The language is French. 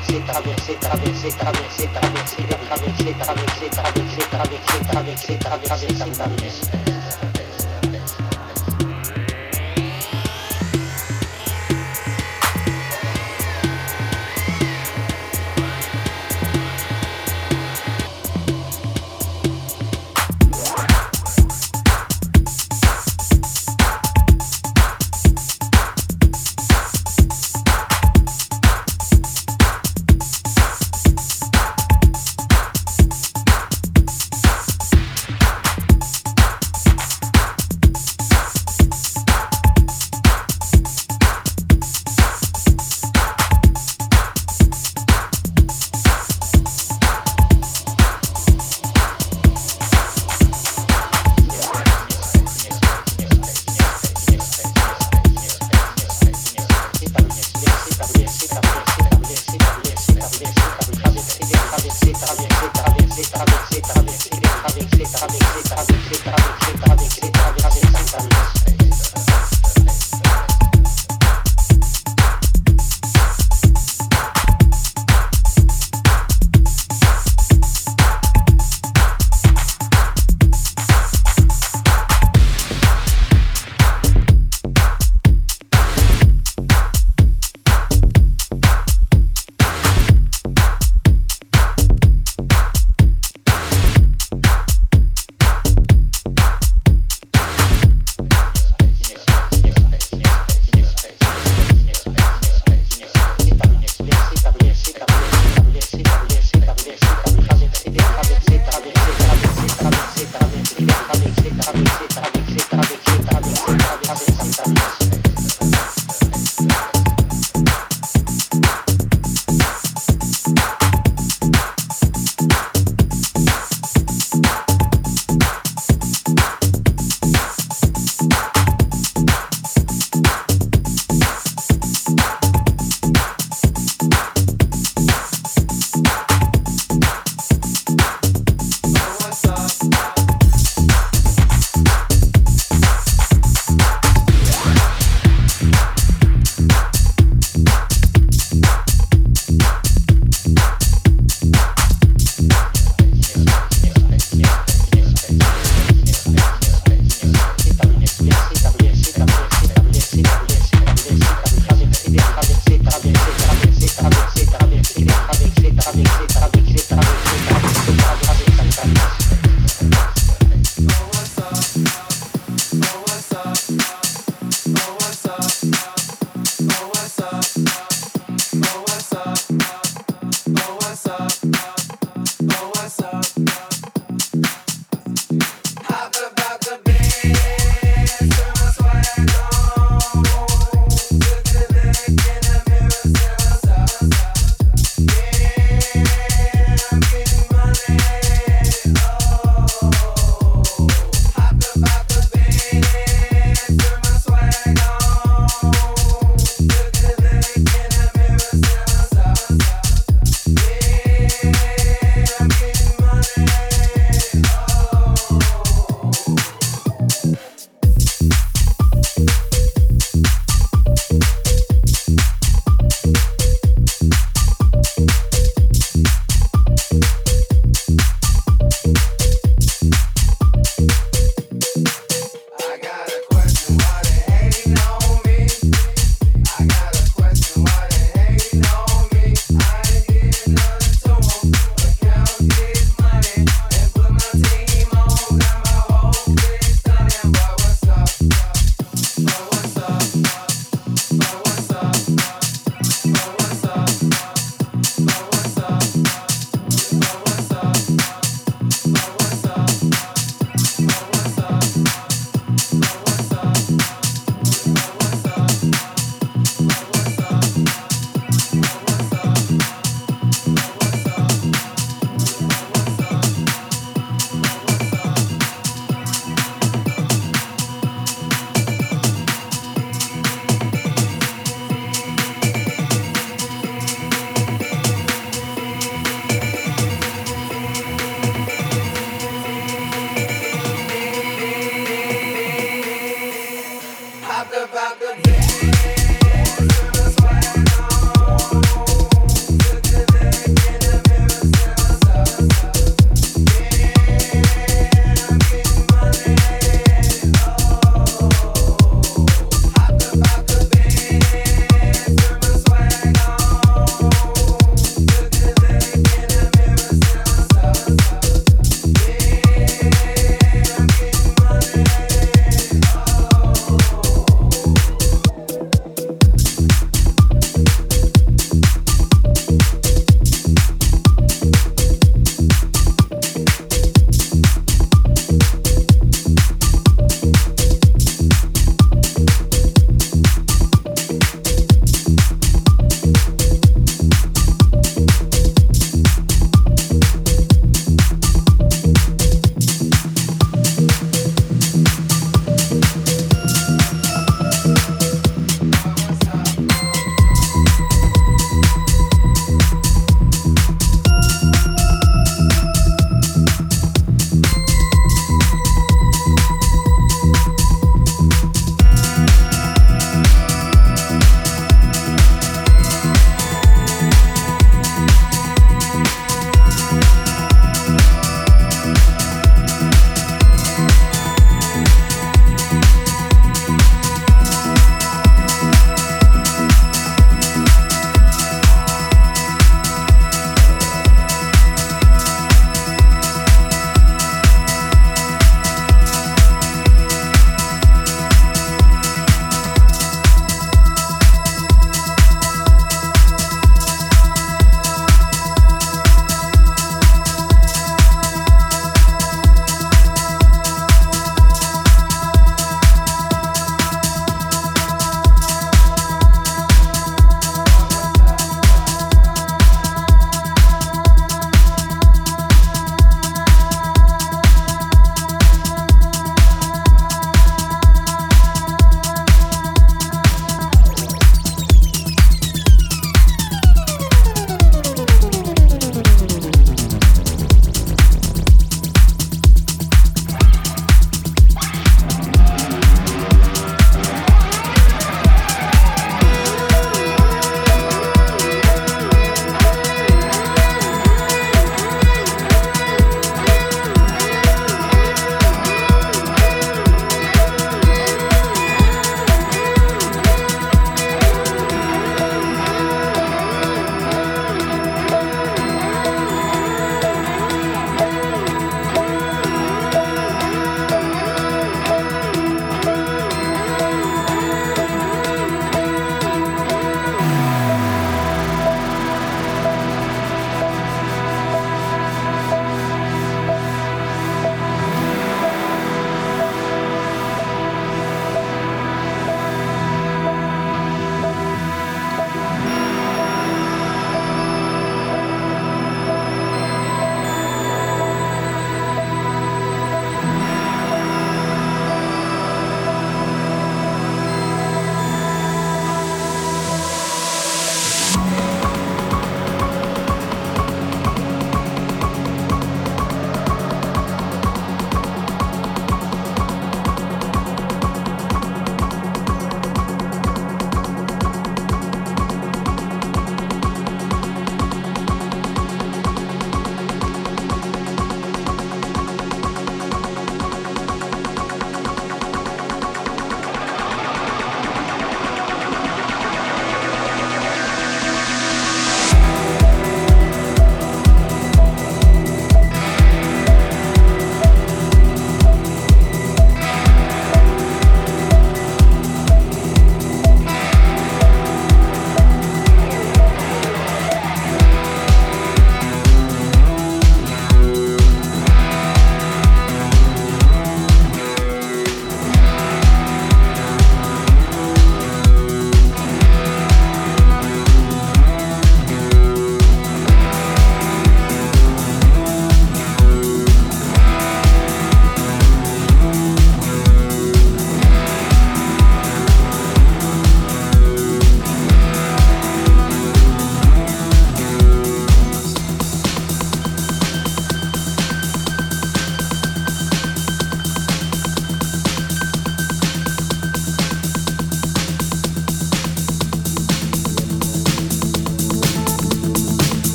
traverser, traverser, traverser, traverser, traverser, traverser, traverser, traverser, traverser, traverser, traverser,